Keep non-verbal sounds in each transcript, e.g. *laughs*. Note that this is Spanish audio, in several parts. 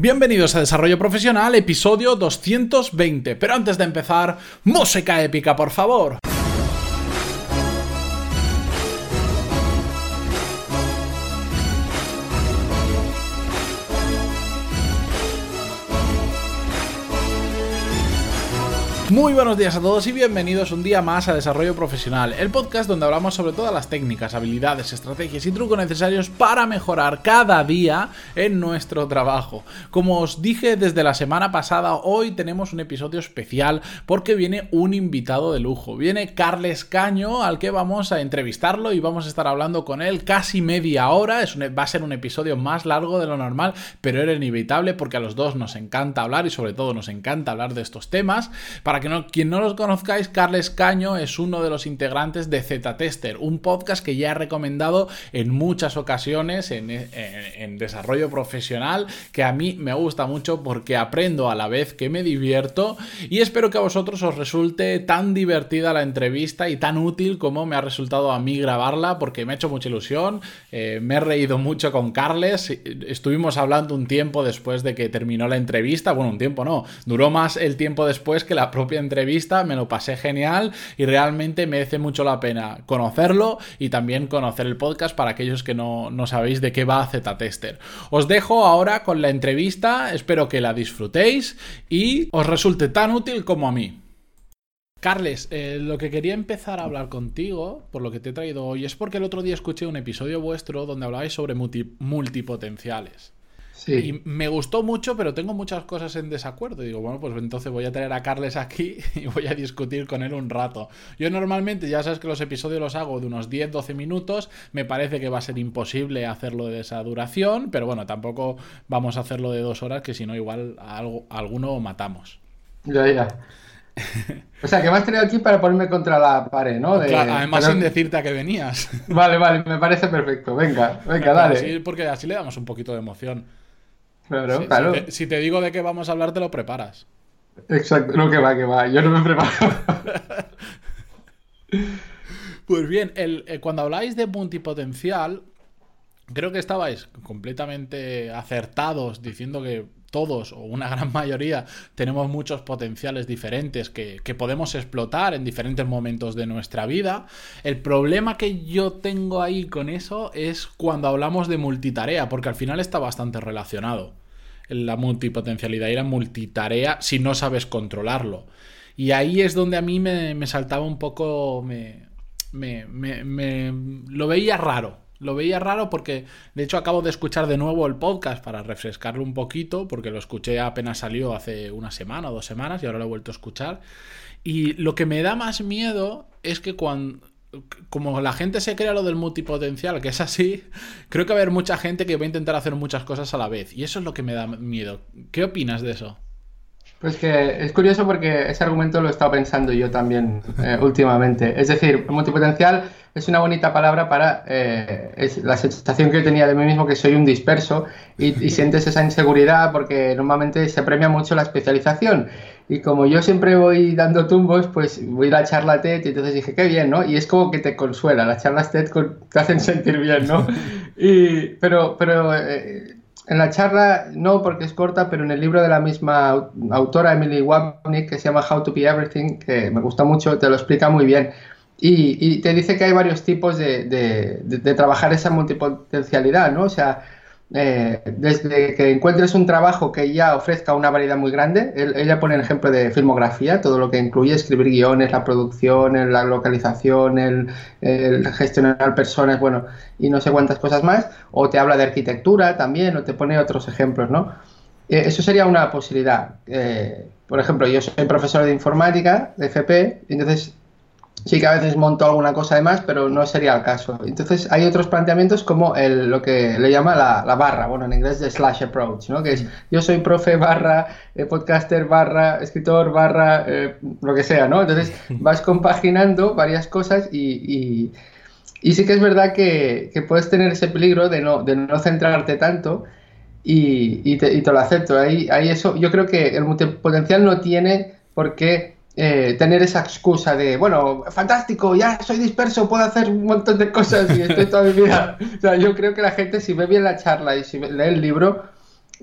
Bienvenidos a Desarrollo Profesional, episodio 220. Pero antes de empezar, música épica, por favor. Muy buenos días a todos y bienvenidos un día más a Desarrollo Profesional, el podcast donde hablamos sobre todas las técnicas, habilidades, estrategias y trucos necesarios para mejorar cada día en nuestro trabajo. Como os dije desde la semana pasada, hoy tenemos un episodio especial porque viene un invitado de lujo. Viene Carles Caño al que vamos a entrevistarlo y vamos a estar hablando con él casi media hora. Es va a ser un episodio más largo de lo normal, pero era inevitable porque a los dos nos encanta hablar y sobre todo nos encanta hablar de estos temas. Para quien no los conozcáis, Carles Caño es uno de los integrantes de Z-Tester, un podcast que ya he recomendado en muchas ocasiones en, desarrollo profesional, que a mí me gusta mucho porque aprendo a la vez que me divierto y espero que a vosotros os resulte tan divertida la entrevista y tan útil como me ha resultado a mí grabarla porque me ha hecho mucha ilusión, eh, me he reído mucho con Carles, estuvimos hablando un tiempo después de que terminó la entrevista, bueno, un tiempo no, duró más el tiempo después que la propia entrevista, me lo pasé genial y realmente merece mucho la pena conocerlo y también conocer el podcast para aquellos que no, sabéis de qué va Z-Tester. Os dejo ahora con la entrevista, espero que la disfrutéis y os resulte tan útil como a mí. Carles, eh, lo que quería empezar a hablar contigo, por lo que te he traído hoy, es porque el otro día escuché un episodio vuestro donde hablabais sobre multipotenciales. Y me gustó mucho, pero tengo muchas cosas en desacuerdo. digo, bueno, pues entonces voy a traer a Carles aquí *laughs* y voy a discutir con él un rato. Yo normalmente, ya sabes que los episodios los hago de unos 10-12 minutos. Me parece que va a ser imposible hacerlo de esa duración, pero bueno, tampoco vamos a hacerlo de dos horas, que si no, igual a, algo, alguno matamos. Ya, ya. O sea, que me has traído aquí para ponerme contra la pared, ¿no? claro, además sin decirte a que venías. Vale, vale, me parece perfecto. Venga, venga, dale. porque así le damos un poquito de emoción claro. Si te, digo de qué vamos a hablar, te lo preparas. Exacto, no que va, que va, yo no me preparo. *laughs* pues bien, el, eh, cuando habláis de multipotencial, creo que estabais completamente acertados diciendo que todos o una gran *laughs* mayoría tenemos muchos potenciales diferentes que, podemos explotar en diferentes momentos de nuestra vida. El problema que yo tengo ahí con eso es cuando hablamos de multitarea, porque al final está bastante relacionado la multipotencialidad y la multitarea si no sabes controlarlo. Y ahí es donde a mí me, saltaba un poco, me, me, me, lo veía raro. Lo veía raro porque, de hecho, acabo de escuchar de nuevo el podcast para refrescarlo un poquito, porque lo escuché apenas salió hace una semana o dos semanas y ahora lo he vuelto a escuchar. Y lo que me da más miedo es que cuando, como la gente se crea lo del multipotencial, que es así, *laughs* creo que va a haber mucha gente que va a intentar hacer muchas cosas a la vez. Y eso es lo que me da miedo. ¿Qué opinas de eso? Pues que es curioso porque ese argumento lo he estado pensando yo también eh, *laughs* últimamente. Es decir, multipotencial es una bonita palabra para eh, es la sensación que yo tenía de mí mismo que soy un disperso y, y *laughs* sientes esa inseguridad porque normalmente se premia mucho la especialización. Y como yo siempre voy dando tumbos, pues voy a la charla TED y entonces dije, qué bien, ¿no? Y es como que te consuela, las charlas TED te hacen sentir bien, ¿no? *laughs* Y, pero pero eh, en la charla no porque es corta, pero en el libro de la misma autora, Emily Wapnick, que se llama How to Be Everything, que me gusta mucho, te lo explica muy bien. Y, te dice que hay varios tipos de, de trabajar esa multipotencialidad, ¿no? O sea, eh, desde que encuentres un trabajo que ya ofrezca una variedad muy grande, ella pone el ejemplo de filmografía, todo lo que incluye escribir guiones, la producción, la localización, el, gestionar personas, bueno, y no sé cuántas cosas más, o te habla de arquitectura también, o te pone otros ejemplos, ¿no? Eh, eso sería una posibilidad. Eh, por ejemplo, yo soy profesor de informática, de FP, entonces Sí que a veces monto alguna cosa de más, pero no sería el caso. Entonces hay otros planteamientos como el, lo que le llama la, barra, bueno, en inglés de slash approach, ¿no? Que es yo soy profe barra, eh, podcaster barra, escritor barra, eh, lo que sea, ¿no? Entonces *laughs* vas compaginando varias cosas y, y, sí que es verdad que, puedes tener ese peligro de no, de no centrarte tanto y, y, te, y te lo acepto. Ahí, ahí eso, yo creo que el multipotencial no tiene por qué eh, tener esa excusa de, bueno, fantástico, ya soy disperso, puedo hacer un montón de cosas y estoy toda mi vida. *laughs* O sea, yo creo que la gente, si ve bien la charla y si lee el libro,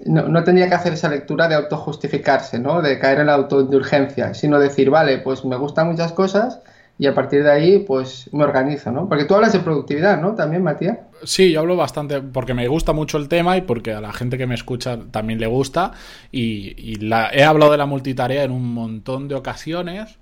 no, no, tendría que hacer esa lectura de autojustificarse, ¿no? De caer en la autoindulgencia, sino decir, vale, pues me gustan muchas cosas y a partir de ahí, pues me organizo, ¿no? Porque tú hablas de productividad, ¿no? También, Matías. Sí, yo hablo bastante porque me gusta mucho el tema y porque a la gente que me escucha también le gusta. Y, he hablado de la multitarea en un montón de ocasiones.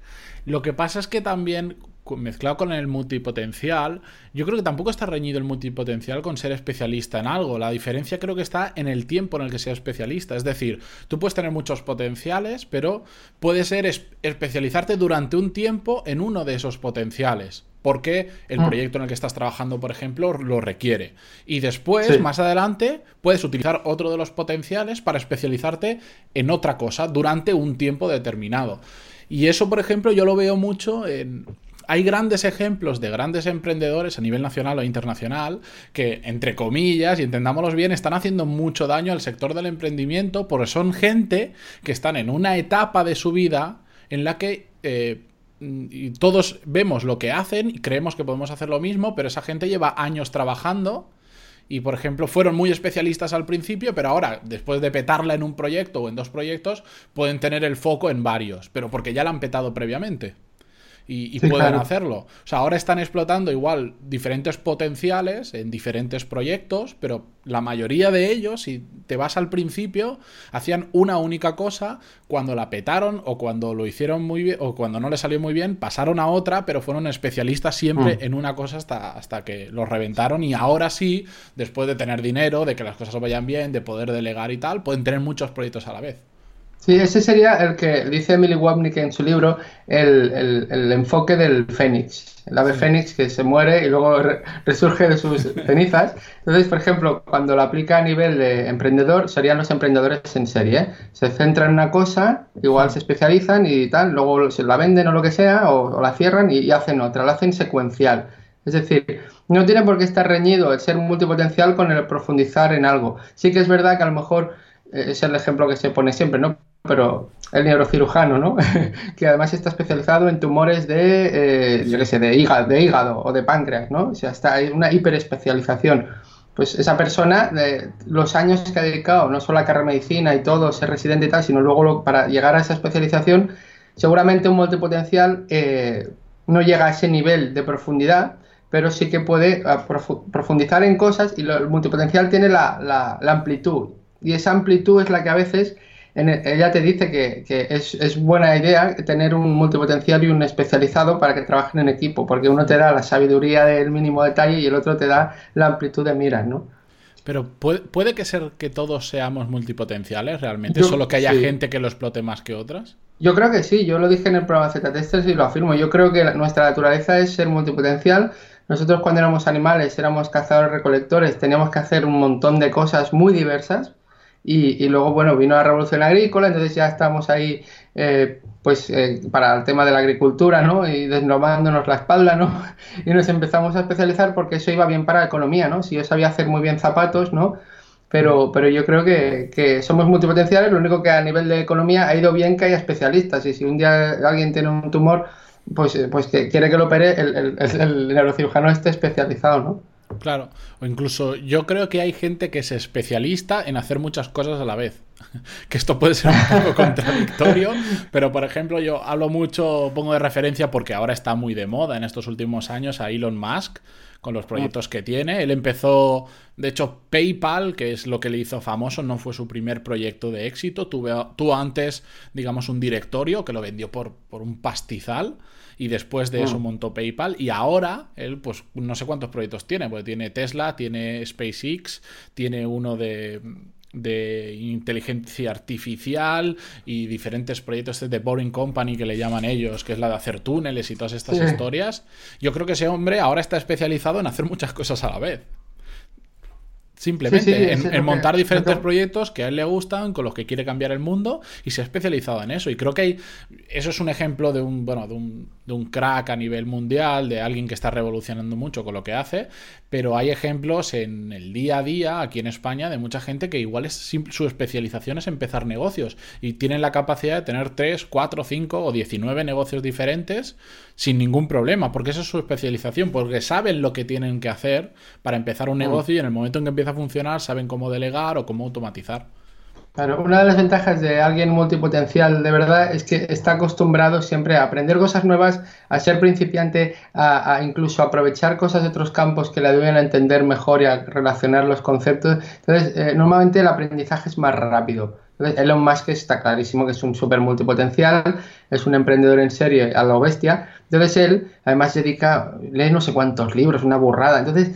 Lo que pasa es que también mezclado con el multipotencial, yo creo que tampoco está reñido el multipotencial con ser especialista en algo. La diferencia creo que está en el tiempo en el que sea especialista. Es decir, tú puedes tener muchos potenciales, pero puedes ser especializarte durante un tiempo en uno de esos potenciales. Porque el mm. proyecto en el que estás trabajando, por ejemplo, lo requiere. Y después, más adelante, puedes utilizar otro de los potenciales para especializarte en otra cosa durante un tiempo determinado. Y eso, por ejemplo, yo lo veo mucho en, hay grandes ejemplos de grandes emprendedores a nivel nacional o internacional que, entre comillas, y entendámoslos bien, están haciendo mucho daño al sector del emprendimiento porque son gente que están en una etapa de su vida en la que... Eh, todos vemos lo que hacen y creemos que podemos hacer lo mismo, pero esa gente lleva años trabajando y, por ejemplo, fueron muy especialistas al principio, pero ahora, después de petarla en un proyecto o en dos proyectos, pueden tener el foco en varios, pero porque ya la han petado previamente y, puedan hacerlo. O sea, ahora están explotando igual diferentes potenciales en diferentes proyectos, pero la mayoría de ellos, si te vas al principio, hacían una única cosa, cuando la petaron o cuando lo hicieron muy bien o cuando no le salió muy bien, pasaron a otra, pero fueron especialistas siempre mm. en una cosa hasta, hasta que los reventaron y ahora sí, después de tener dinero, de que las cosas vayan bien, de poder delegar y tal, pueden tener muchos proyectos a la vez. Sí, ese sería el que dice Emily Wapnick en su libro, el, enfoque del fénix. El ave fénix que se muere y luego resurge de sus *laughs* cenizas. Entonces, por ejemplo, cuando lo aplica a nivel de emprendedor, serían los emprendedores en serie. ¿eh? Se centran en una cosa, igual se especializan y tal, luego se la venden o lo que sea, o, la cierran y, hacen otra, la hacen secuencial. Es decir, no tiene por qué estar reñido el ser multipotencial con el profundizar en algo. Sí que es verdad que a lo mejor es el ejemplo que se pone siempre, ¿no? pero el neurocirujano, ¿no? *laughs* que además está especializado en tumores de, eh, yo qué sé, de hígado, de hígado o de páncreas, ¿no? O sea, está hay una hiperespecialización. Pues esa persona, de los años que ha dedicado, no solo a carrera de medicina y todo, ser residente y tal, sino luego para llegar a esa especialización, seguramente un multipotencial eh, no llega a ese nivel de profundidad, pero sí que puede ah, profundizar en cosas y el multipotencial tiene la, la amplitud. Y esa amplitud es la que a veces ella te dice que, es, buena idea tener un multipotencial y un especializado para que trabajen en equipo, porque uno te da la sabiduría del mínimo detalle y el otro te da la amplitud de miras, ¿no? Pero puede, que ser que todos seamos multipotenciales realmente, solo que haya gente que lo explote más que otras. Yo creo que sí, yo lo dije en el programa Z-Testers y lo afirmo. Yo creo que nuestra naturaleza es ser multipotencial. Nosotros cuando éramos animales, éramos cazadores recolectores, teníamos que hacer un montón de cosas muy diversas y, luego, bueno, vino la revolución agrícola, entonces ya estamos ahí, eh, pues, eh, para el tema de la agricultura, ¿no? Y desnomándonos la espalda, ¿no? *laughs* Y nos empezamos a especializar porque eso iba bien para la economía, ¿no? Si yo sabía hacer muy bien zapatos, ¿no? Pero, pero yo creo que, que, somos multipotenciales, lo único que a nivel de economía ha ido bien que haya especialistas. Y si un día alguien tiene un tumor, pues, pues que quiere que lo opere, el, el, el neurocirujano esté especializado, ¿no? Claro, o incluso yo creo que hay gente que es especialista en hacer muchas cosas a la vez. *laughs* que esto puede ser un poco *laughs* contradictorio, pero por ejemplo yo hablo mucho, pongo de referencia porque ahora está muy de moda en estos últimos años a Elon Musk con los proyectos que tiene. Él empezó, de hecho, PayPal, que es lo que le hizo famoso, no fue su primer proyecto de éxito. tuvo antes, digamos, un directorio que lo vendió por, por un pastizal y después de eso mm. montó PayPal y ahora él pues no sé cuántos proyectos tiene, porque tiene Tesla, tiene SpaceX, tiene uno de de inteligencia artificial y diferentes proyectos de Boring Company que le llaman ellos, que es la de hacer túneles y todas estas historias. Yo creo que ese hombre ahora está especializado en hacer muchas cosas a la vez. Simplemente en, montar diferentes proyectos que a él le gustan, con los que quiere cambiar el mundo y se ha especializado en eso. Y creo que hay, eso es un ejemplo de un, bueno, de un, de un crack a nivel mundial, de alguien que está revolucionando mucho con lo que hace, pero hay ejemplos en el día a día aquí en España de mucha gente que igual es, su especialización es empezar negocios y tienen la capacidad de tener 3, 4, 5 o 19 negocios diferentes sin ningún problema, porque esa es su especialización, porque saben lo que tienen que hacer para empezar un mm. negocio y en el momento en que a funcionar saben cómo delegar o cómo automatizar. Claro, una de las ventajas de alguien multipotencial de verdad es que está acostumbrado siempre a aprender cosas nuevas, a ser principiante, a, incluso aprovechar cosas de otros campos que le ayuden a entender mejor y a relacionar los conceptos. Entonces, eh, normalmente el aprendizaje es más rápido. Elon Musk está clarísimo que es un súper multipotencial, es un emprendedor en serie a lo bestia. Entonces, él además dedica, lee no sé cuántos libros, una burrada. Entonces,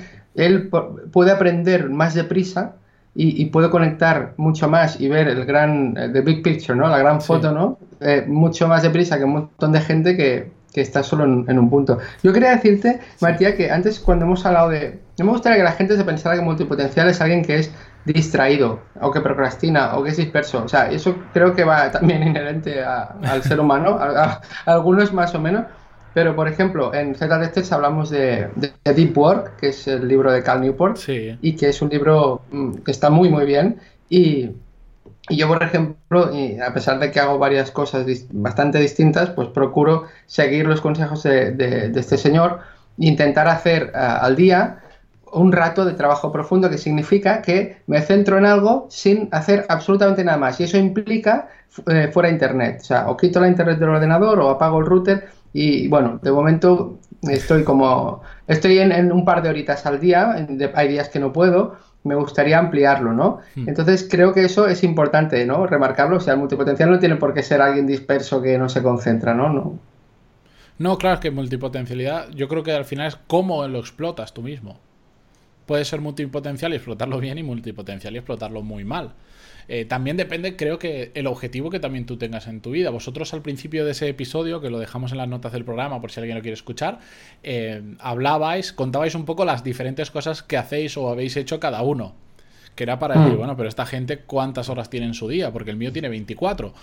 él puede aprender más deprisa y, puedo conectar mucho más y ver el gran, eh, the big picture, ¿no? La gran foto, ¿no? Eh, mucho más deprisa que un montón de gente que, que está solo en, un punto. Yo quería decirte, Matías, que antes cuando hemos hablado de... No me gustaría que la gente se pensara que multipotencial es alguien que es distraído o que procrastina o que es disperso. O sea, eso creo que va también inherente al ser humano, a, algunos más o menos. Pero, por ejemplo, en Z hablamos de, Deep Work, que es el libro de Cal Newport, y que es un libro mm, que está muy, muy bien. Y, yo, por ejemplo, a pesar de que hago varias cosas bastante distintas, pues procuro seguir los consejos de, este señor e intentar hacer al día un rato de trabajo profundo que significa que me centro en algo sin hacer absolutamente nada más. Y eso implica eh, fuera internet. O sea, o quito la internet del ordenador o apago el router y bueno, de momento estoy como, estoy en, un par de horitas al día, hay días que no puedo, me gustaría ampliarlo, ¿no? Hmm. Entonces creo que eso es importante, ¿no? Remarcarlo, o sea, el multipotencial no tiene por qué ser alguien disperso que no se concentra, ¿no? No, no claro, que multipotencialidad, yo creo que al final es cómo lo explotas tú mismo. Puede ser multipotencial y explotarlo bien y multipotencial y explotarlo muy mal. Eh, también depende, creo que el objetivo que también tú tengas en tu vida. Vosotros al principio de ese episodio, que lo dejamos en las notas del programa por si alguien lo quiere escuchar, eh, hablabais, contabais un poco las diferentes cosas que hacéis o habéis hecho cada uno. Que era para decir, mm. bueno, pero esta gente cuántas horas tiene en su día, porque el mío tiene 24.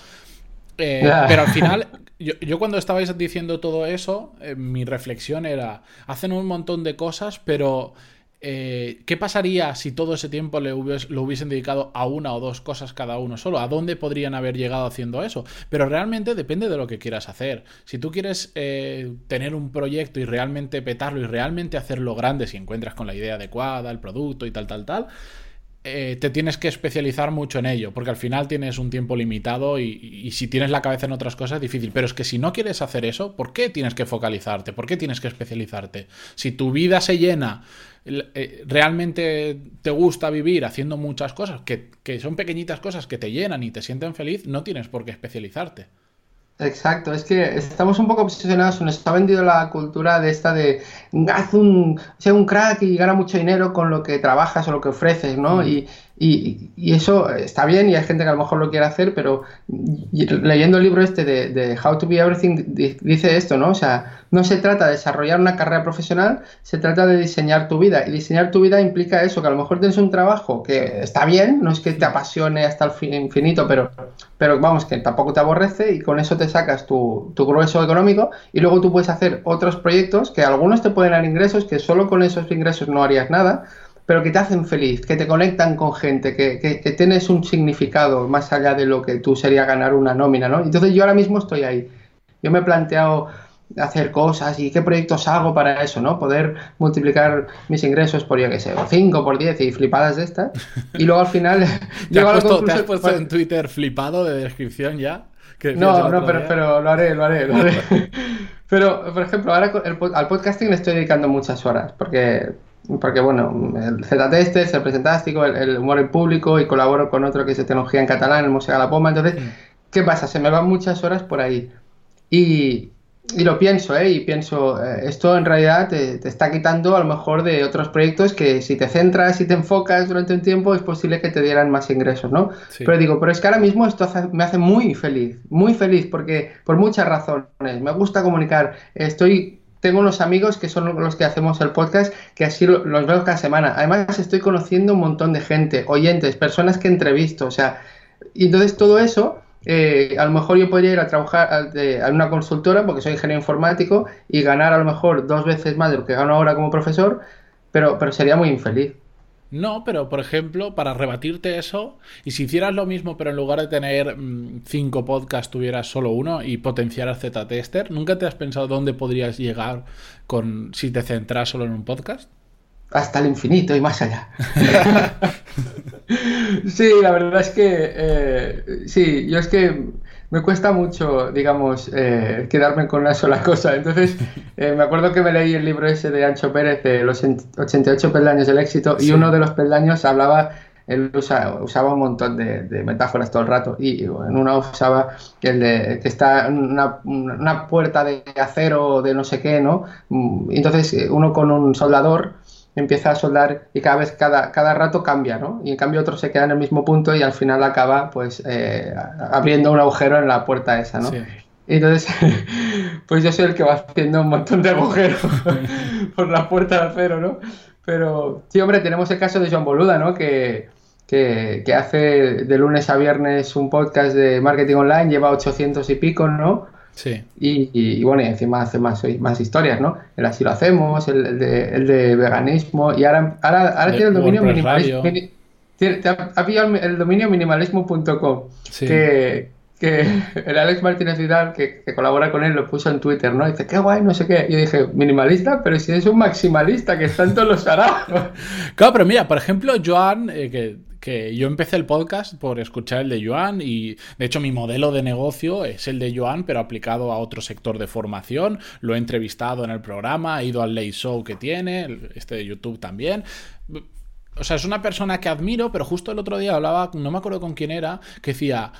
Eh, pero al final, *laughs* yo, yo, cuando estabais diciendo todo eso, mi reflexión era, hacen un montón de cosas, pero eh, ¿qué pasaría si todo ese tiempo le lo hubiesen dedicado a una o dos cosas cada uno solo? ¿A dónde podrían haber llegado haciendo eso? Pero realmente depende de lo que quieras hacer. Si tú quieres eh, tener un proyecto y realmente petarlo y realmente hacerlo grande, si encuentras con la idea adecuada, el producto y tal, tal, tal, eh, te tienes que especializar mucho en ello, porque al final tienes un tiempo limitado y, si tienes la cabeza en otras cosas es difícil. Pero es que si no quieres hacer eso, ¿por qué tienes que focalizarte? ¿Por qué tienes que especializarte? Si tu vida se llena, realmente te gusta vivir haciendo muchas cosas, que, que son pequeñitas cosas que te llenan y te sienten feliz, no tienes por qué especializarte. Exacto, es que estamos un poco obsesionados, nos ha vendido la cultura de esta de haz un, sea un crack y gana mucho dinero con lo que trabajas o lo que ofreces, ¿no? Mm. Y, y, eso está bien y hay gente que a lo mejor lo quiere hacer, pero leyendo el libro este de, How to Be Everything dice esto, ¿no? O sea, no se trata de desarrollar una carrera profesional, se trata de diseñar tu vida. Y diseñar tu vida implica eso, que a lo mejor tienes un trabajo que está bien, no es que te apasione hasta el infinito, pero, pero vamos, que tampoco te aborrece y con eso te sacas tu, tu grueso económico y luego tú puedes hacer otros proyectos que algunos te pueden dar ingresos, que solo con esos ingresos no harías nada pero que te hacen feliz, que te conectan con gente, que, que, tienes un significado más allá de lo que tú sería ganar una nómina, ¿no? Entonces yo ahora mismo estoy ahí. Yo me he planteado hacer cosas y qué proyectos hago para eso, ¿no? Poder multiplicar mis ingresos por, yo qué sé, 5 por 10 y flipadas de estas. Y luego al final... *laughs* ¿Te, has puesto, ¿te has puesto en Twitter flipado de descripción ya? no, no, pero, pero, lo haré, lo haré, lo haré. *laughs* pero, por ejemplo, ahora al podcasting le estoy dedicando muchas horas, porque porque bueno, el Z-Test es el Presentástico, el, humor en público y colaboro con otro que es de tecnología en catalán, el Música la Poma, entonces, ¿qué pasa? Se me van muchas horas por ahí. Y, y lo pienso, ¿eh? Y pienso, eh, esto en realidad te, está quitando a lo mejor de otros proyectos que si te centras y te enfocas durante un tiempo es posible que te dieran más ingresos, ¿no? Pero digo, pero es que ahora mismo esto me hace muy feliz, muy feliz porque por muchas razones, me gusta comunicar, estoy tengo unos amigos que son los que hacemos el podcast, que así los veo cada semana. Además, estoy conociendo un montón de gente, oyentes, personas que entrevisto, o sea, y entonces todo eso, eh, a lo mejor yo podría ir a trabajar a, una consultora, porque soy ingeniero informático, y ganar a lo mejor dos veces más de lo que gano ahora como profesor, pero, pero sería muy infeliz. No, pero por ejemplo, para rebatirte eso, y si hicieras lo mismo, pero en lugar de tener mm, cinco podcasts, tuvieras solo uno y potenciaras Z-Tester, ¿nunca te has pensado dónde podrías llegar con si te centras solo en un podcast? hasta el infinito y más allá. *laughs* *laughs* sí, la verdad es que eh, sí, yo es que me cuesta mucho, digamos, eh, quedarme con una sola cosa. Entonces, *laughs* eh, me acuerdo que me leí el libro ese de Ancho Pérez, de los 88 peldaños del éxito, y uno de los peldaños hablaba él usaba un montón de, metáforas todo el rato y, en una usaba el de que está una, una puerta de acero de no sé qué, ¿no? Mm, entonces uno con un soldador empieza a soldar y cada vez, cada, cada rato cambia, ¿no? Y en cambio otro se queda en el mismo punto y al final acaba pues eh, abriendo un agujero en la puerta esa, ¿no? Y entonces, *laughs* pues yo soy el que va haciendo un montón de agujeros *laughs* por la puerta de acero, ¿no? Pero sí, hombre, tenemos el caso de John Boluda, ¿no? Que, que, que, hace de lunes a viernes un podcast de marketing online, lleva 800 y pico, ¿no? Sí. Y, bueno, y encima hace más, más historias, ¿no? El así lo hacemos, el, de, el de, veganismo, y ahora, ahora, ahora tiene el dominio minimalismo. ha pillado el dominio minimalismo.com, que, que *laughs* el Alex Martínez Vidal, que, colabora con él, lo puso en Twitter, ¿no? dice, qué guay, no sé qué. Y yo dije, minimalista, pero si es un maximalista, que está en todos los hará. *laughs* claro, pero mira, por ejemplo, Joan, eh, que que yo empecé el podcast por escuchar el de Joan y de hecho mi modelo de negocio es el de Joan pero aplicado a otro sector de formación. Lo he entrevistado en el programa, he ido al Late Show que tiene, este de YouTube también. O sea, es una persona que admiro, pero justo el otro día hablaba, no me acuerdo con quién era, que decía,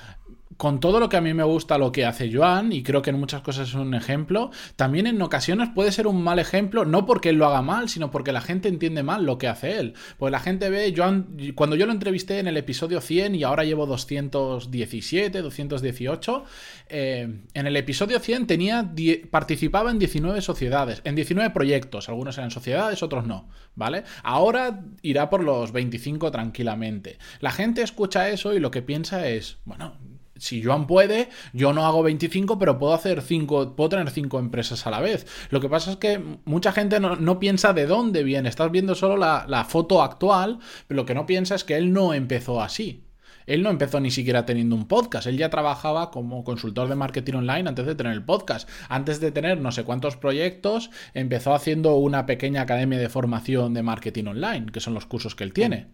con todo lo que a mí me gusta lo que hace Joan, y creo que en muchas cosas es un ejemplo, también en ocasiones puede ser un mal ejemplo, no porque él lo haga mal, sino porque la gente entiende mal lo que hace él. Pues la gente ve, Joan, cuando yo lo entrevisté en el episodio 100 y ahora llevo 217, 218, eh, en el episodio 100 tenía, participaba en 19 sociedades, en 19 proyectos, algunos eran sociedades, otros no, ¿vale? Ahora irá por los 25 tranquilamente. La gente escucha eso y lo que piensa es, bueno, si Joan puede, yo no hago 25, pero puedo hacer 5, puedo tener 5 empresas a la vez. Lo que pasa es que mucha gente no, piensa de dónde viene. Estás viendo solo la, la, foto actual, pero lo que no piensa es que él no empezó así. Él no empezó ni siquiera teniendo un podcast. Él ya trabajaba como consultor de marketing online antes de tener el podcast. Antes de tener no sé cuántos proyectos, empezó haciendo una pequeña academia de formación de marketing online, que son los cursos que él tiene.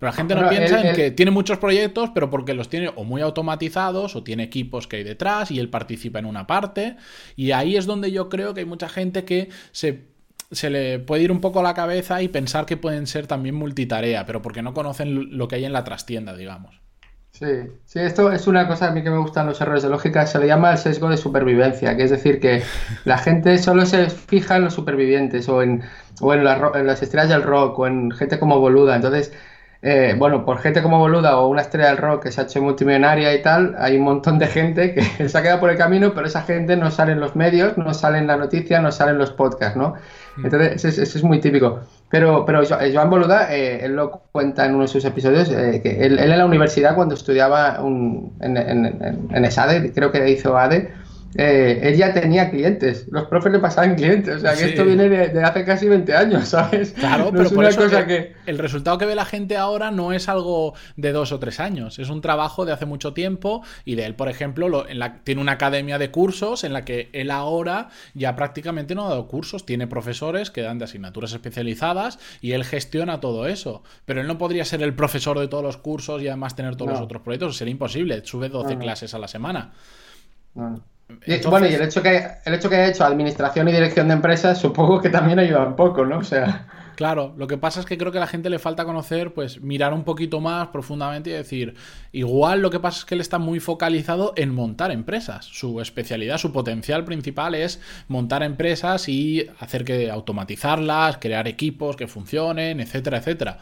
Pero la gente no piensa en que tiene muchos proyectos, pero porque los tiene o muy automatizados o tiene equipos que hay detrás y él participa en una parte. Y ahí es donde yo creo que hay mucha gente que se se le puede ir un poco a la cabeza y pensar que pueden ser también multitarea, pero porque no conocen lo que hay en la trastienda, digamos. Sí, sí, esto es una cosa a mí que me gustan los errores de lógica, se le llama el sesgo de supervivencia, que es decir, que la gente solo se fija en los supervivientes o en, o en, en las estrellas del rock o en gente como boluda. Entonces, eh, bueno, por gente como Boluda o una estrella del rock que se ha hecho multimillonaria y tal, hay un montón de gente que *laughs* se ha quedado por el camino, pero esa gente no sale en los medios, no sale en la noticia, no sale en los podcasts, ¿no? Mm. Entonces, ese, es muy típico. Pero, pero Joan Boluda, eh, él lo cuenta en uno de sus episodios, eh, que él, en la universidad cuando estudiaba en, en, en, ESADE, creo que hizo ADE, eh, él ya tenía clientes, los profes le pasaban clientes, o sea que esto viene de, hace casi 20 años, *laughs* ¿sabes? Claro, pero por eso cosa que... el resultado que ve la gente ahora no es algo de dos o tres años, es un trabajo de hace mucho tiempo y de él, por ejemplo, en la, tiene una academia de cursos en la que él ahora ya prácticamente no ha dado cursos, tiene profesores que dan de asignaturas especializadas y él gestiona todo eso, pero él no podría ser el profesor de todos los cursos y además tener todos los otros proyectos, sería imposible, sube 12 clases a la semana. Bueno, y el hecho, que, el hecho que haya hecho administración y dirección de empresas, supongo que también ayuda un poco, ¿no? O sea. Claro, lo que pasa es que creo que a la gente le falta conocer, pues mirar un poquito más profundamente y decir, igual lo que pasa es que él está muy focalizado en montar empresas. Su especialidad, su potencial principal es montar empresas y hacer que automatizarlas, crear equipos que funcionen, etcétera, etcétera.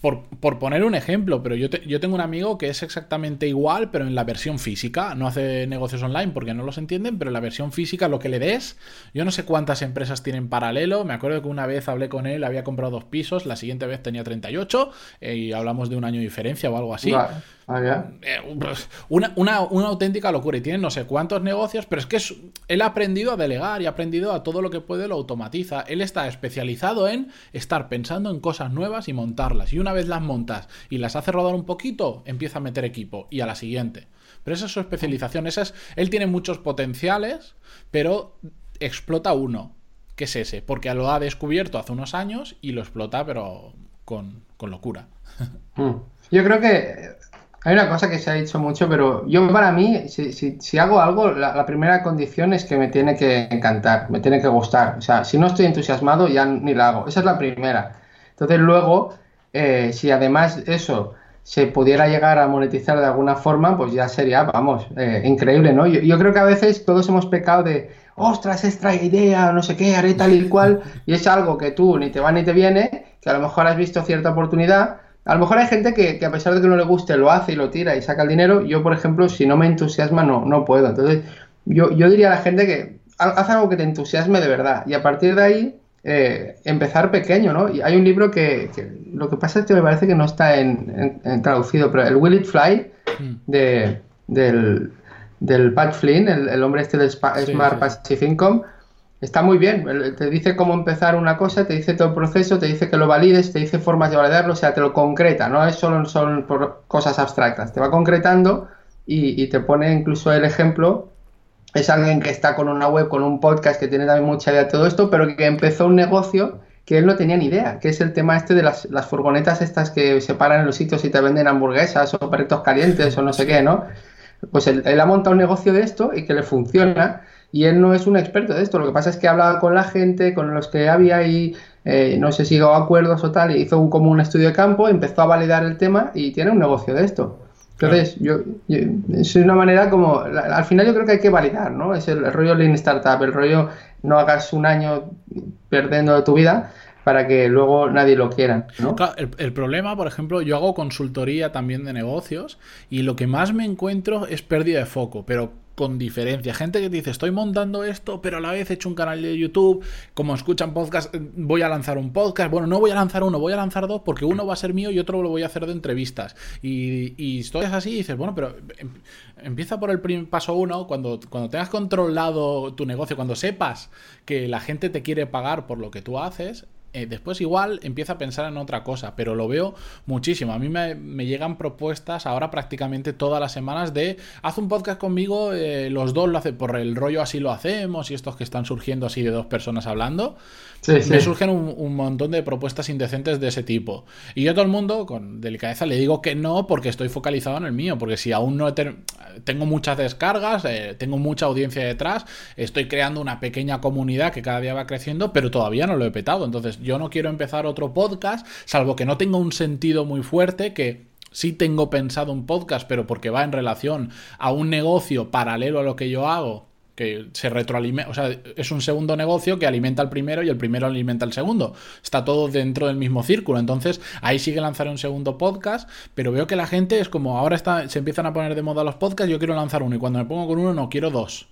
Por, poner un ejemplo, pero yo, yo tengo un amigo que es exactamente igual, pero en la versión física. No hace negocios online porque no los entienden, pero en la versión física lo que le des, yo no sé cuántas empresas tienen paralelo. Me acuerdo que una vez hablé con él, había comprado dos pisos, la siguiente vez tenía 38 eh, y hablamos de un año de diferencia o algo así. Ah, eh, una, una, auténtica locura. Y tiene no sé cuántos negocios, pero es que él ha aprendido a delegar y ha aprendido a todo lo que puede lo automatiza. Él está especializado en estar pensando en cosas nuevas y montarlas. Y una vez las montas y las hace rodar un poquito, empieza a meter equipo y a la siguiente. Pero esa es su especialización. Esa es, él tiene muchos potenciales, pero explota uno que es ese, porque lo ha descubierto hace unos años y lo explota, pero con, locura. Mm. Yo creo que hay una cosa que se ha dicho mucho, pero yo para mí, si, hago algo, la, primera condición es que me tiene que encantar, me tiene que gustar. O sea, si no estoy entusiasmado, ya ni la hago. Esa es la primera. Entonces luego, eh, si además eso se pudiera llegar a monetizar de alguna forma, pues ya sería, vamos, eh, increíble, ¿no? Yo, creo que a veces todos hemos pecado de, ostras, extra idea, no sé qué, haré tal y cual, y es algo que tú ni te va ni te viene, que a lo mejor has visto cierta oportunidad. A lo mejor hay gente que, a pesar de que no le guste, lo hace y lo tira y saca el dinero. Yo, por ejemplo, si no me entusiasma, no, no puedo. Entonces, yo, yo diría a la gente que haz algo que te entusiasme de verdad. Y a partir de ahí, eh, empezar pequeño, ¿no? Y hay un libro que, lo que pasa es que me parece que no está en, traducido, pero el Will It Fly mm. de, del, del Pat Flynn, el, hombre este del Smart Passive Income, está muy bien. Te dice cómo empezar una cosa, te dice todo el proceso, te dice que lo valides, te dice formas de validarlo, o sea, te lo concreta, no es solo son por cosas abstractas, te va concretando y, y te pone incluso el ejemplo es alguien que está con una web, con un podcast, que tiene también mucha idea de todo esto, pero que empezó un negocio que él no tenía ni idea, que es el tema este de las, furgonetas estas que se paran en los sitios y te venden hamburguesas o perritos calientes o no sé qué, ¿no? Pues él, ha montado un negocio de esto y que le funciona y él no es un experto de esto, lo que pasa es que hablaba con la gente, con los que había ahí, eh, no sé si llegó a acuerdos o tal, y hizo un, como un estudio de campo, empezó a validar el tema y tiene un negocio de esto. Entonces, yo, es una manera como, al final yo creo que hay que validar, ¿no? Es el, rollo Lean Startup, el rollo no hagas un año perdiendo tu vida para que luego nadie lo quiera, ¿no? el, el, problema, por ejemplo, yo hago consultoría también de negocios y lo que más me encuentro es pérdida de foco, pero con diferencia. Gente que dice, estoy montando esto, pero a la vez he hecho un canal de YouTube, como escuchan podcast, voy a lanzar un podcast. Bueno, no voy a lanzar uno, voy a lanzar dos, porque uno va a ser mío y otro lo voy a hacer de entrevistas. Y, y estoy así y dices, bueno, pero em, empieza por el primer paso uno, cuando, cuando tengas controlado tu negocio, cuando sepas que la gente te quiere pagar por lo que tú haces, eh, después igual empieza a pensar en otra cosa, pero lo veo muchísimo. A mí me, llegan propuestas ahora prácticamente todas las semanas de haz un podcast conmigo, eh, los dos lo hacen por el rollo así lo hacemos y estos que están surgiendo así de dos personas hablando. Me surgen un, montón de propuestas indecentes de ese tipo. Y yo a todo el mundo, con delicadeza, le digo que no porque estoy focalizado en el mío, porque si aún no tengo muchas descargas, eh, tengo mucha audiencia detrás, estoy creando una pequeña comunidad que cada día va creciendo, pero todavía no lo he petado. Entonces yo no quiero empezar otro podcast, salvo que no tenga un sentido muy fuerte, que sí tengo pensado un podcast, pero porque va en relación a un negocio paralelo a lo que yo hago, que se retroalimenta, o sea, es un segundo negocio que alimenta al primero y el primero alimenta al segundo. Está todo dentro del mismo círculo. Entonces, ahí sí que lanzaré un segundo podcast, pero veo que la gente es como ahora está, se empiezan a poner de moda los podcasts, yo quiero lanzar uno y cuando me pongo con uno no quiero dos.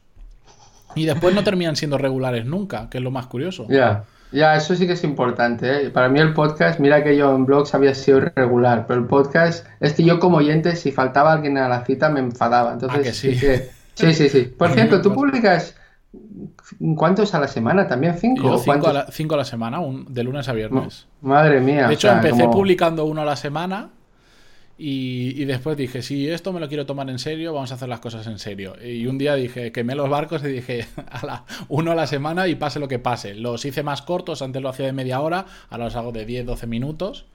Y después no terminan siendo regulares nunca, que es lo más curioso. Ya. Ya, eso sí que es importante. ¿eh? Para mí el podcast, mira que yo en blogs había sido regular, pero el podcast es que yo como oyente, si faltaba alguien a la cita, me enfadaba. Entonces, ah, sí? sí, sí, sí. Por cierto, tú publicas ¿Cuántos a la semana? ¿También cinco? cinco, a la, cinco, a la, semana, un, de lunes a viernes. Madre mía. De hecho, empecé publicando uno a la semana y, después dije, si esto me lo quiero tomar en serio, vamos a hacer las cosas en serio. Y un día dije, quemé los barcos y dije, *laughs* a la, uno a la semana y pase lo que pase. Los hice más cortos, antes lo hacía de media hora, ahora los hago de 10, 12 minutos,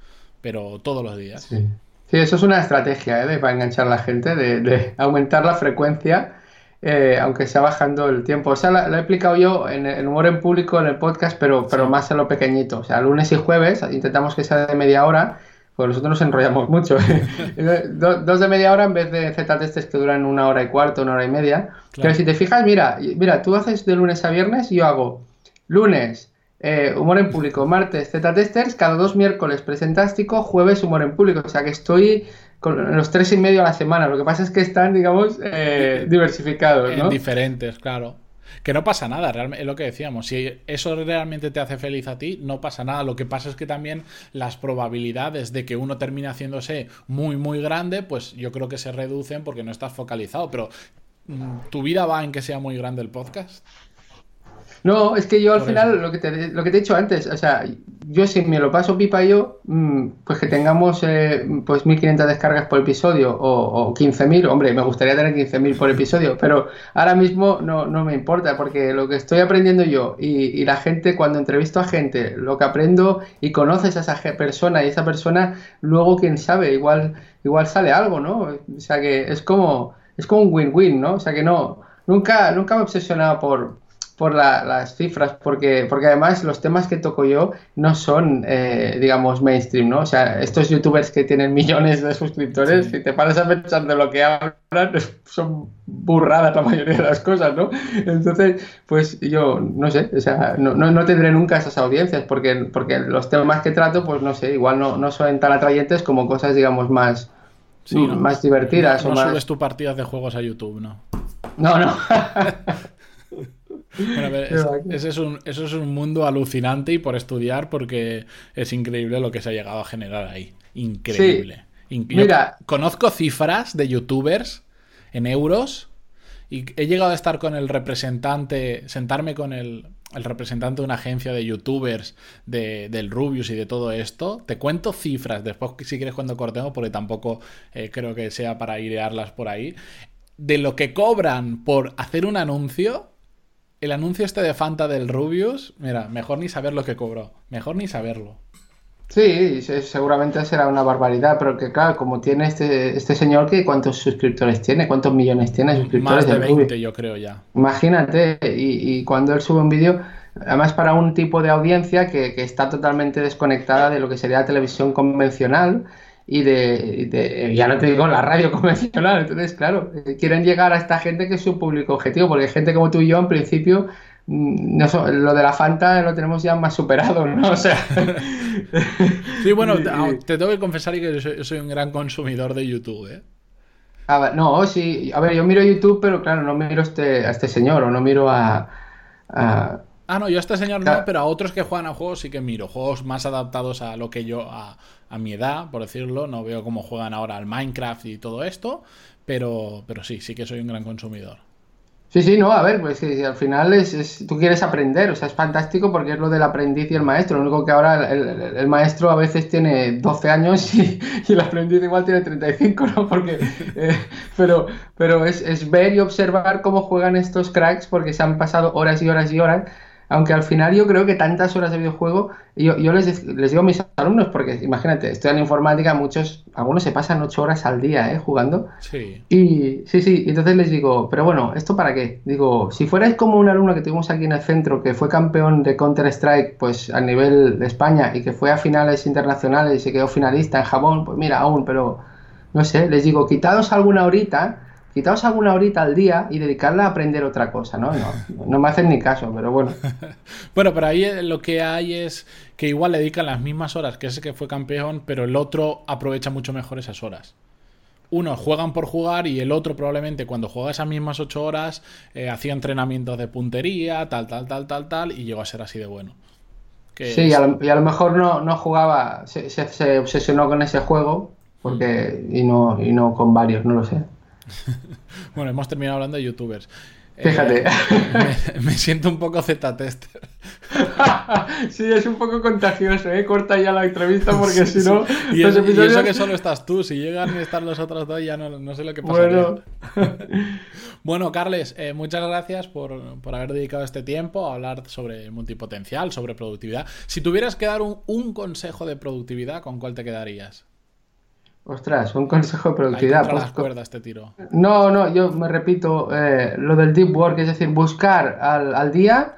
pero todos los días. Sí, eso es una estrategia ¿eh? para enganchar a la gente, de, aumentar la frecuencia. Eh, aunque sea bajando el tiempo. O sea, lo, he explicado yo en el humor en público, en el podcast, pero, pero más en lo pequeñito. O sea, lunes y jueves intentamos que sea de media hora pues nosotros nos enrollamos *laughs* mucho. Dos de media hora en vez de Z-testes que duran una hora y cuarto, una hora y media. Pero si te fijas, mira, mira, tú haces de lunes a viernes y yo hago lunes, eh, humor en público, martes, Z-testers, cada dos miércoles presentástico, jueves, humor en público. O sea que estoy con los tres y medio a la semana. Lo que pasa es que están, digamos, eh, *laughs* diversificados. ¿no? diferentes, claro. Que no pasa nada, realmente, es lo que decíamos. Si eso realmente te hace feliz a ti, no pasa nada. Lo que pasa es que también las probabilidades de que uno termine haciéndose muy, muy grande, pues yo creo que se reducen porque no estás focalizado. Pero, mm, ¿tu vida va en que sea muy grande el podcast? No, es que yo al final, lo que, te, lo que te he dicho antes, o sea, yo si me lo paso pipa yo, mm, pues que tengamos eh, pues 1500 descargas por episodio o, o 15.000, hombre, me gustaría tener 15.000 por episodio, pero ahora mismo no, no, me importa, porque lo que estoy aprendiendo yo y, y, la gente, cuando entrevisto a gente, lo que aprendo y conoces a esa persona y esa persona, luego quién sabe, igual, igual sale algo, ¿no? O sea que es como, es como un win-win, ¿no? O sea que no, nunca, nunca me he obsesionado por por las cifras, porque, porque además los temas que toco yo no son, eh, digamos, mainstream, ¿no? O sea, estos youtubers que tienen millones de suscriptores, si te paras a pensar de lo que hablan, *laughs* son burradas la mayoría de las cosas, ¿no? Entonces, pues yo, no sé, o sea, no, no, tendré nunca esas audiencias, porque, porque los temas que trato, pues no sé, igual no, no son tan atrayentes como cosas, digamos, más, más divertidas. No, o más... subes tu partidas de juegos a YouTube, ¿no? No, no. *laughs* Bueno, *laughs* ese es un, eso es un mundo alucinante y por estudiar porque es increíble lo que se ha llegado a generar ahí. Increíble. Mira. conozco cifras de youtubers en euros y he llegado a estar con el representante, sentarme con el, representante de una agencia de youtubers de, del Rubius y de todo esto. Te cuento cifras después si quieres cuando cortemos porque tampoco eh, creo que sea para idearlas por ahí. De lo que cobran por hacer un anuncio el anuncio este de Fanta del Rubius, mira, mejor ni saber lo que cobró. Mejor ni saberlo. Sí, seguramente será una barbaridad, pero que claro, como tiene este, este señor, que ¿cuántos suscriptores tiene? ¿Cuántos millones tiene suscriptores? Más de 20, yo creo ya. Imagínate, y, cuando él sube un vídeo, además para un tipo de audiencia que, que, está totalmente desconectada de lo que sería la televisión convencional, y de, ya no te digo la radio *laughs* convencional. Entonces, claro, eh, quieren llegar a esta gente que es su público objetivo, porque gente como tú y yo, en principio, mm, lo de la Fanta lo tenemos ya más superado, ¿no? *laughs* O sea. *laughs* sí, bueno, te, tengo que confesar que yo soy, un gran consumidor de YouTube, ¿eh? A ver, no, sí, a ver, yo miro YouTube, pero claro, no miro este, a este señor o no miro a, a... Ah, no, yo a este señor no, pero a otros que juegan a juegos sí que miro. Juegos más adaptados a lo que yo, a, a mi edad, por decirlo. No veo cómo juegan ahora al Minecraft y todo esto, pero, pero sí, sí que soy un gran consumidor. Sí, sí, no, a ver, pues si, al final es, tú quieres aprender, o sea, es fantástico porque es lo del aprendiz y el maestro. Lo único que ahora el, maestro a veces tiene 12 años y, el aprendiz igual tiene 35, ¿no? Porque, eh, pero pero es, es ver y observar cómo juegan estos cracks porque se han pasado horas y horas y horas aunque al final yo creo que tantas horas de videojuego, yo, yo les, les, digo a mis alumnos, porque imagínate, estoy en informática, muchos, algunos se pasan ocho horas al día ¿eh? jugando. Sí. Y sí, sí, entonces les digo, pero bueno, ¿esto para qué? Digo, si fuerais como un alumno que tuvimos aquí en el centro, que fue campeón de Counter-Strike pues a nivel de España y que fue a finales internacionales y se quedó finalista en Japón, pues mira, aún, pero no sé, les digo, quitados alguna horita quitaos alguna horita al día y dedicarla a aprender otra cosa, ¿no? No, no me hacen ni caso, pero bueno. *laughs* bueno, pero ahí eh, lo que hay es que igual le dedican las mismas horas que ese que fue campeón, pero el otro aprovecha mucho mejor esas horas. Uno juegan por jugar y el otro probablemente cuando juega esas mismas ocho horas eh, hacía entrenamientos de puntería, tal, tal, tal, tal, tal, y llegó a ser así de bueno. sí, y, a lo, mejor no, no jugaba, se, se, obsesionó con ese juego porque y no, y no con varios, no lo sé. *laughs* bueno, hemos terminado hablando de youtubers. Fíjate. Eh, me, siento un poco Z-tester. *laughs* sí, es un poco contagioso, ¿eh? Corta ya la entrevista porque si no. Y, eso que solo estás tú. Si llegan y están los otros dos, ya no, sé lo que pasa. Bueno, *laughs* bueno Carles, eh, muchas gracias por, haber dedicado este tiempo a hablar sobre multipotencial, sobre productividad. Si tuvieras que dar un, un consejo de productividad, ¿con cuál te quedarías? Ostras, un consejo de productividad. Pues, cuerdas este tiro. No, no, yo me repito eh, lo del deep work, es decir, buscar al, día,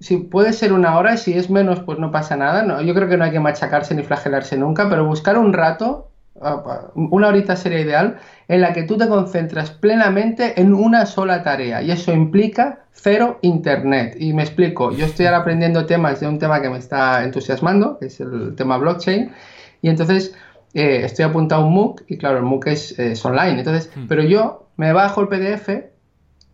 si puede ser una hora, y si es menos, pues no pasa nada. No, yo creo que no hay que machacarse ni flagelarse nunca, pero buscar un rato, ah, una horita sería ideal, en la que tú te concentras plenamente en una sola tarea. Y eso implica cero internet. Y me explico, yo estoy ahora aprendiendo temas de un tema que me está entusiasmando, que es el tema blockchain. Y entonces eh, estoy apuntado a un MOOC y claro, el MOOC es, online. Entonces, hmm. pero yo me bajo el PDF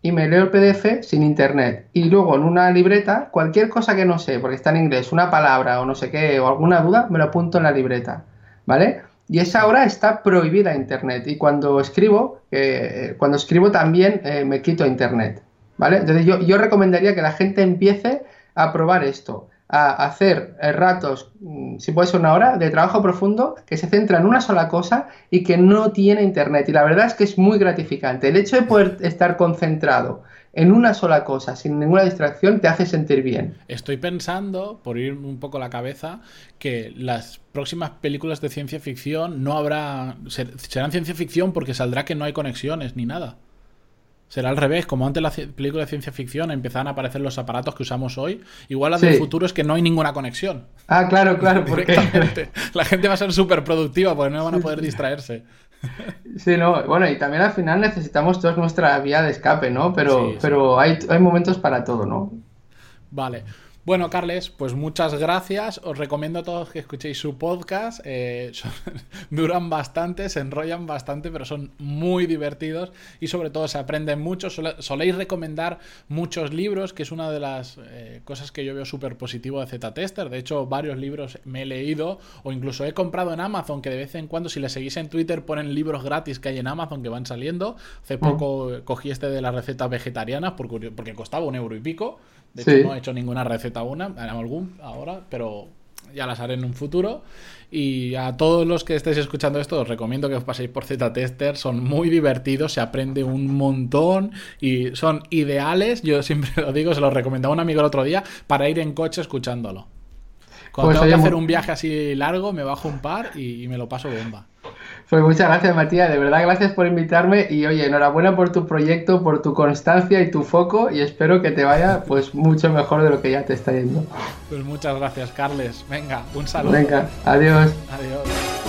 y me leo el PDF sin internet. Y luego en una libreta, cualquier cosa que no sé, porque está en inglés, una palabra o no sé qué, o alguna duda, me lo apunto en la libreta. ¿Vale? Y esa hora está prohibida internet. Y cuando escribo, eh, cuando escribo también eh, me quito internet. ¿vale? Entonces yo, yo recomendaría que la gente empiece a probar esto, a hacer eh, ratos, mm, si puede ser una hora, de trabajo profundo que se centra en una sola cosa y que no tiene internet. Y la verdad es que es muy gratificante. El hecho de poder estar concentrado en una sola cosa, sin ninguna distracción, te hace sentir bien. Estoy pensando, por ir un poco la cabeza, que las próximas películas de ciencia ficción no habrá. serán ciencia ficción porque saldrá que no hay conexiones ni nada. Será al revés, como antes las películas de ciencia ficción empezaban a aparecer los aparatos que usamos hoy, igual las del futuro es que no hay ninguna conexión. Ah, claro, claro, *laughs* porque *laughs* la gente va a ser súper productiva porque no van a poder distraerse. Sí, no, bueno, y también al final necesitamos toda nuestra vía de escape, ¿no? Pero, pero hay, hay momentos para todo, ¿no? Vale. Bueno, Carles, pues muchas gracias. Os recomiendo a todos que escuchéis su podcast. Eh, *laughs* duran bastante, se enrollan bastante, pero son muy divertidos y sobre todo se aprenden mucho. soléis recomendar muchos libros, que es una de las eh, cosas que yo veo súper positivo de Z-Tester. De hecho, varios libros me he leído o incluso he comprado en Amazon, que de vez en cuando, si le seguís en Twitter, ponen libros gratis que hay en Amazon que van saliendo. Hace mm. poco cogí este de las recetas vegetarianas porque, porque costaba un euro y pico. De hecho, no he hecho ninguna receta una, algún ahora, pero ya las haré en un futuro. Y a todos los que estéis escuchando esto, os recomiendo que os paséis por Z-Tester. Son muy divertidos, se aprende un montón y son ideales. Yo siempre *laughs* lo digo, se los recomendaba a un amigo el otro día para ir en coche escuchándolo. Cuando pues tengo que hacer un viaje así largo, me bajo un par y, y me lo paso bomba. Pues muchas gracias, Matías. De verdad, gracias por invitarme. Y oye, enhorabuena por tu proyecto, por tu constancia y tu foco. Y espero que te vaya pues mucho mejor de lo que ya te está yendo. Pues muchas gracias, Carles. Venga, un saludo. Venga, adiós. Adiós.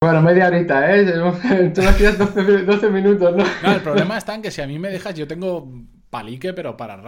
Bueno, media horita, ¿eh? *laughs* Tú lo hacías 12, minutos, ¿no? No, el problema está en que si a mí me dejas, yo tengo palique, pero para rato.